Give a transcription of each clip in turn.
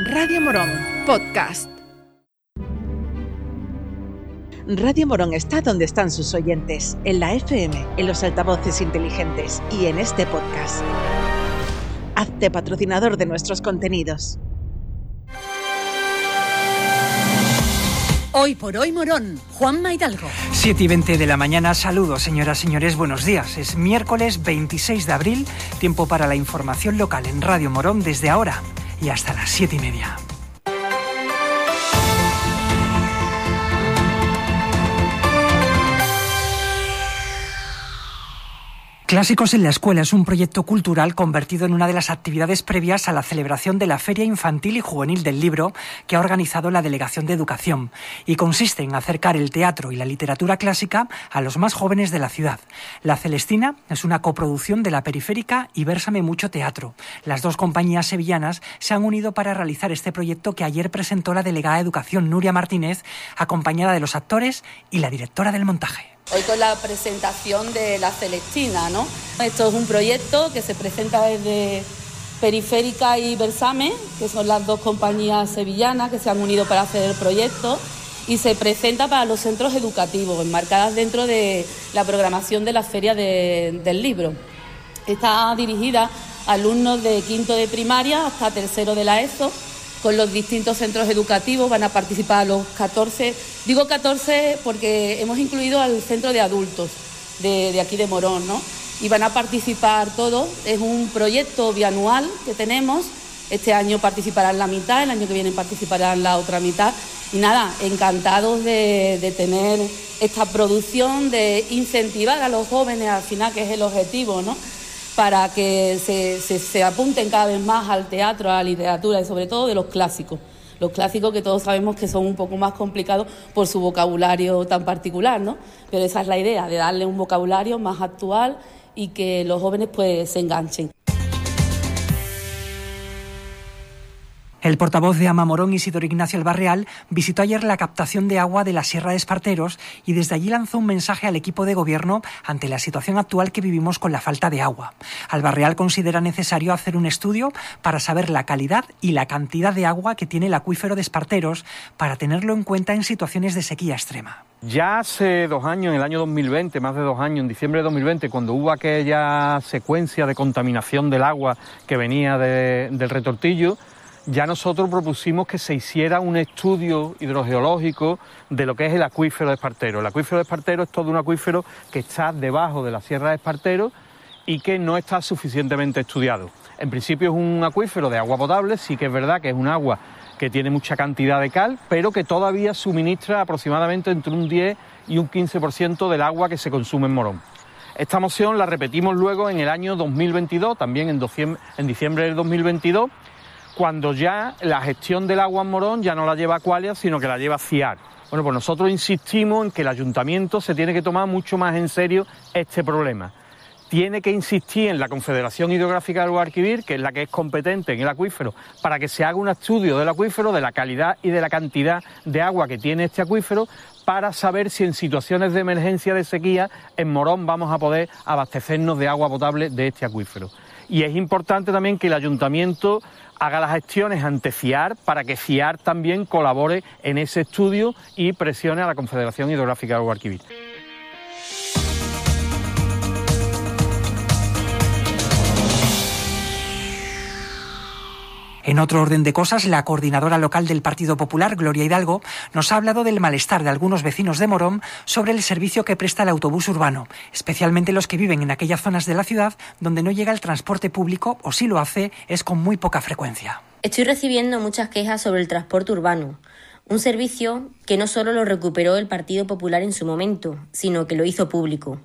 Radio Morón, podcast. Radio Morón está donde están sus oyentes, en la FM, en los altavoces inteligentes y en este podcast. Hazte patrocinador de nuestros contenidos. Hoy por hoy Morón, Juan Maidalgo. 7 y 20 de la mañana, saludos señoras, señores, buenos días. Es miércoles 26 de abril, tiempo para la información local en Radio Morón desde ahora y hasta las 7 y media. Clásicos en la Escuela es un proyecto cultural convertido en una de las actividades previas a la celebración de la Feria Infantil y Juvenil del Libro que ha organizado la Delegación de Educación y consiste en acercar el teatro y la literatura clásica a los más jóvenes de la ciudad. La Celestina es una coproducción de la Periférica y Versame Mucho Teatro. Las dos compañías sevillanas se han unido para realizar este proyecto que ayer presentó la delegada de Educación Nuria Martínez, acompañada de los actores y la directora del montaje. Hoy con la presentación de la Celestina, ¿no? Esto es un proyecto que se presenta desde Periférica y Versame, que son las dos compañías sevillanas que se han unido para hacer el proyecto, y se presenta para los centros educativos, enmarcadas dentro de la programación de la Feria del Libro. Está dirigida a alumnos de quinto de primaria hasta tercero de la ESO con los distintos centros educativos, van a participar los 14, digo 14 porque hemos incluido al centro de adultos de, aquí de Morón, ¿no? Y van a participar todos, es un proyecto bianual que tenemos, este año participarán la mitad, el año que viene participarán la otra mitad. Y nada, encantados de, de tener esta producción, de incentivar a los jóvenes al final, que es el objetivo, ¿no? Para que se, apunten cada vez más al teatro, a la literatura y sobre todo de los clásicos. Los clásicos que todos sabemos que son un poco más complicados por su vocabulario tan particular, ¿no? Pero esa es la idea, de darle un vocabulario más actual y que los jóvenes pues se enganchen. El portavoz de Amamorón, Isidoro Ignacio Albarreal, visitó ayer la captación de agua de la Sierra de Esparteros y desde allí lanzó un mensaje al equipo de gobierno ante la situación actual que vivimos con la falta de agua. Albarreal considera necesario hacer un estudio para saber la calidad y la cantidad de agua que tiene el acuífero de Esparteros para tenerlo en cuenta en situaciones de sequía extrema. Ya hace dos años, en el año 2020, más de dos años, en diciembre de 2020, cuando hubo aquella secuencia de contaminación del agua que venía del retortillo, ya nosotros propusimos que se hiciera un estudio hidrogeológico de lo que es el acuífero de Espartero. El acuífero de Espartero es todo un acuífero que está debajo de la Sierra de Espartero y que no está suficientemente estudiado. En principio es un acuífero de agua potable, sí que es verdad que es un agua que tiene mucha cantidad de cal, pero que todavía suministra aproximadamente entre un 10 y un 15% del agua que se consume en Morón. Esta moción la repetimos luego en el año 2022, también en diciembre del 2022, cuando ya la gestión del agua en Morón ya no la lleva Qualia, sino que la lleva CIAR. Bueno, pues nosotros insistimos en que el ayuntamiento se tiene que tomar mucho más en serio este problema. Tiene que insistir en la Confederación Hidrográfica del Guadalquivir, que es la que es competente en el acuífero, para que se haga un estudio del acuífero, de la calidad y de la cantidad de agua que tiene este acuífero, para saber si en situaciones de emergencia de sequía en Morón vamos a poder abastecernos de agua potable de este acuífero. Y es importante también que el ayuntamiento haga las gestiones ante FIAR para que FIAR también colabore en ese estudio y presione a la Confederación Hidrográfica del Guadalquivir. En otro orden de cosas, la coordinadora local del Partido Popular, Gloria Hidalgo, nos ha hablado del malestar de algunos vecinos de Morón sobre el servicio que presta el autobús urbano, especialmente los que viven en aquellas zonas de la ciudad donde no llega el transporte público o si lo hace es con muy poca frecuencia. Estoy recibiendo muchas quejas sobre el transporte urbano, un servicio que no solo lo recuperó el Partido Popular en su momento, sino que lo hizo público.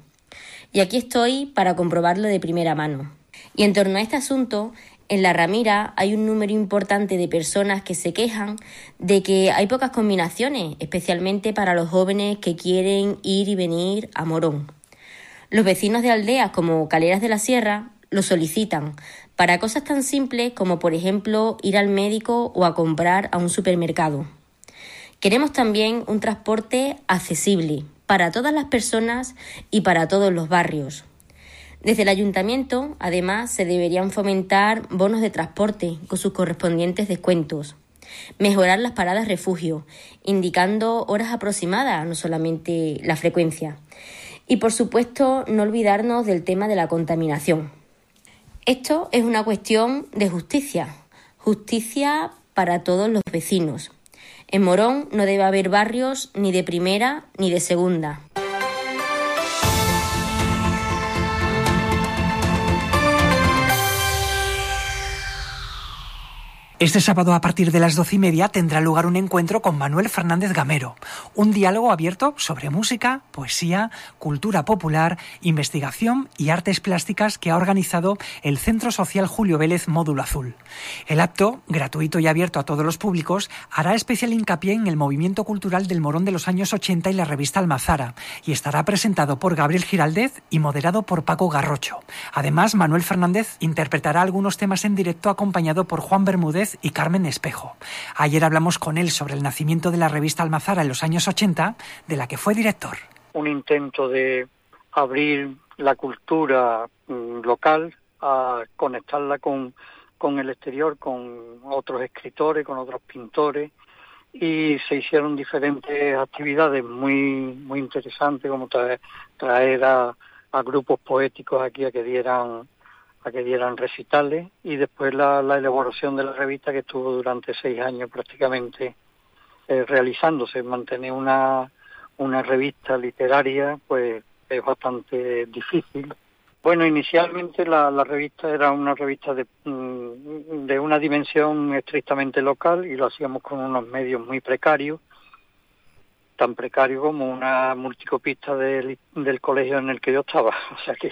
Y aquí estoy para comprobarlo de primera mano. Y en torno a este asunto, en la Ramira hay un número importante de personas que se quejan de que hay pocas combinaciones, especialmente para los jóvenes que quieren ir y venir a Morón. Los vecinos de aldeas como Caleras de la Sierra lo solicitan para cosas tan simples como por ejemplo ir al médico o a comprar a un supermercado. Queremos también un transporte accesible para todas las personas y para todos los barrios. Desde el ayuntamiento, además, se deberían fomentar bonos de transporte con sus correspondientes descuentos. mejorar las paradas refugio, indicando horas aproximadas, no solamente la frecuencia. Y por supuesto, no olvidarnos del tema de la contaminación. Esto es una cuestión de justicia, justicia para todos los vecinos. En Morón no debe haber barrios ni de primera ni de segunda. Este sábado a partir de las doce y media tendrá lugar un encuentro con Manuel Fernández Gamero, un diálogo abierto sobre música, poesía, cultura popular, investigación y artes plásticas que ha organizado el Centro Social Julio Vélez Módulo Azul. El acto, gratuito y abierto a todos los públicos, hará especial hincapié en el movimiento cultural del Morón de los años 80 y la revista Almazara, y estará presentado por Gabriel Giraldez y moderado por Paco Garrocho. Además, Manuel Fernández interpretará algunos temas en directo acompañado por Juan Bermúdez y Carmen Espejo. Ayer hablamos con él sobre el nacimiento de la revista Almazara en los años 80, de la que fue director. Un intento de abrir la cultura mm, local, a conectarla con, con el exterior, con otros escritores, con otros pintores, y se hicieron diferentes actividades muy muy interesantes como traer, traer a, a, grupos poéticos aquí a que dieran a que dieran recitales y después la, elaboración de la revista que estuvo durante seis años prácticamente eh, realizándose. Mantener una, una revista literaria pues es bastante difícil. Bueno, inicialmente la, revista era una revista de, mm, de una dimensión estrictamente local y lo hacíamos con unos medios muy precarios, tan precarios como una multicopista del, del colegio en el que yo estaba. O sea que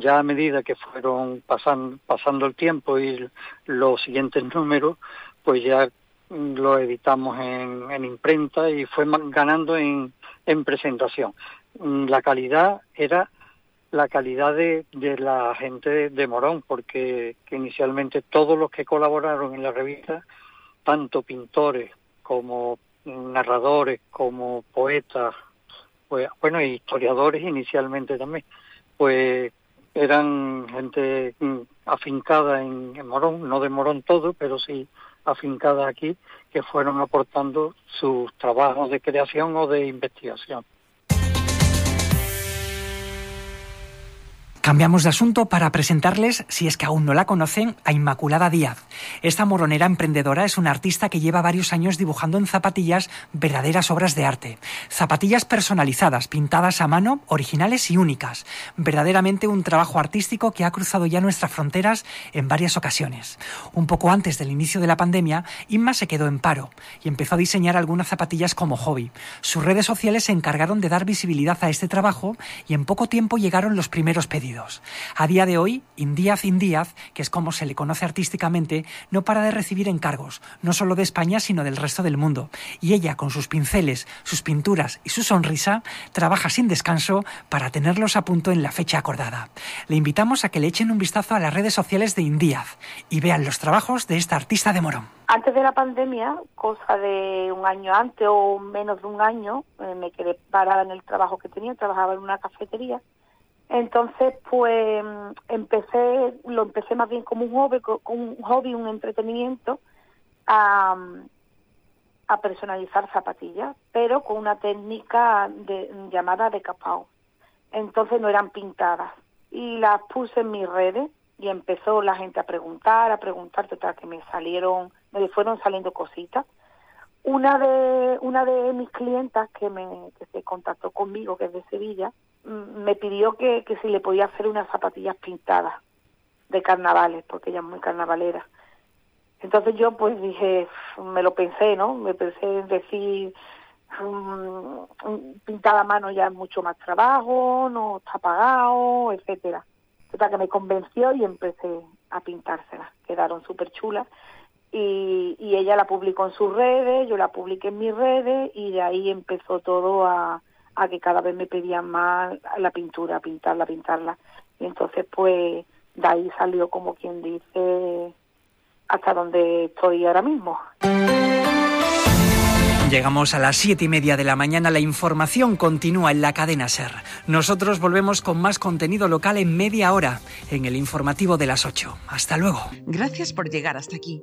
ya a medida que fueron pasando, pasando el tiempo y los siguientes números, pues ya lo editamos en, en imprenta y fue ganando en, en presentación. Mm, la calidad era la calidad de, la gente de, Morón, porque inicialmente todos los que colaboraron en la revista, tanto pintores como narradores, como poetas, pues, bueno, historiadores inicialmente también, pues eran gente mm, afincada en, Morón, no de Morón todo, pero sí afincada aquí, que fueron aportando sus trabajos de creación o de investigación. Cambiamos de asunto para presentarles, si es que aún no la conocen, a Inmaculada Díaz. Esta moronera emprendedora es una artista que lleva varios años dibujando en zapatillas verdaderas obras de arte. Zapatillas personalizadas, pintadas a mano, originales y únicas. Verdaderamente un trabajo artístico que ha cruzado ya nuestras fronteras en varias ocasiones. Un poco antes del inicio de la pandemia, Inma se quedó en paro y empezó a diseñar algunas zapatillas como hobby. Sus redes sociales se encargaron de dar visibilidad a este trabajo y en poco tiempo llegaron los primeros pedidos. A día de hoy, Indíaz Indíaz, que es como se le conoce artísticamente, no para de recibir encargos, no solo de España, sino del resto del mundo. Y ella, con sus pinceles, sus pinturas y su sonrisa, trabaja sin descanso para tenerlos a punto en la fecha acordada. Le invitamos a que le echen un vistazo a las redes sociales de Indíaz y vean los trabajos de esta artista de Morón. Antes de la pandemia, cosa de un año antes o menos de un año, eh, me quedé parada en el trabajo que tenía, trabajaba en una cafetería entonces, pues empecé, lo empecé más bien como un hobby, un hobby, un entretenimiento, a, a personalizar zapatillas, pero con una técnica de, llamada decapao. Entonces no eran pintadas. Y las puse en mis redes y empezó la gente a preguntar, a preguntar, total, que me salieron, me fueron saliendo cositas. Una de, una de mis clientas que, me, que se contactó conmigo, que es de Sevilla, me pidió que, que si le podía hacer unas zapatillas pintadas de carnavales, porque ella es muy carnavalera. Entonces yo pues dije, me lo pensé, ¿no? Me pensé en decir, um, pintada a mano ya es mucho más trabajo, no está pagado, etcétera. Total que me convenció y empecé a pintárselas. Quedaron súper chulas. Y, y ella la publicó en sus redes, yo la publiqué en mis redes y de ahí empezó todo a, a que cada vez me pedían más la pintura, pintarla, pintarla. Y entonces, pues, de ahí salió como quien dice hasta donde estoy ahora mismo. Llegamos a las siete y media de la mañana. La información continúa en la cadena Ser. Nosotros volvemos con más contenido local en media hora en el informativo de las 8. Hasta luego. Gracias por llegar hasta aquí.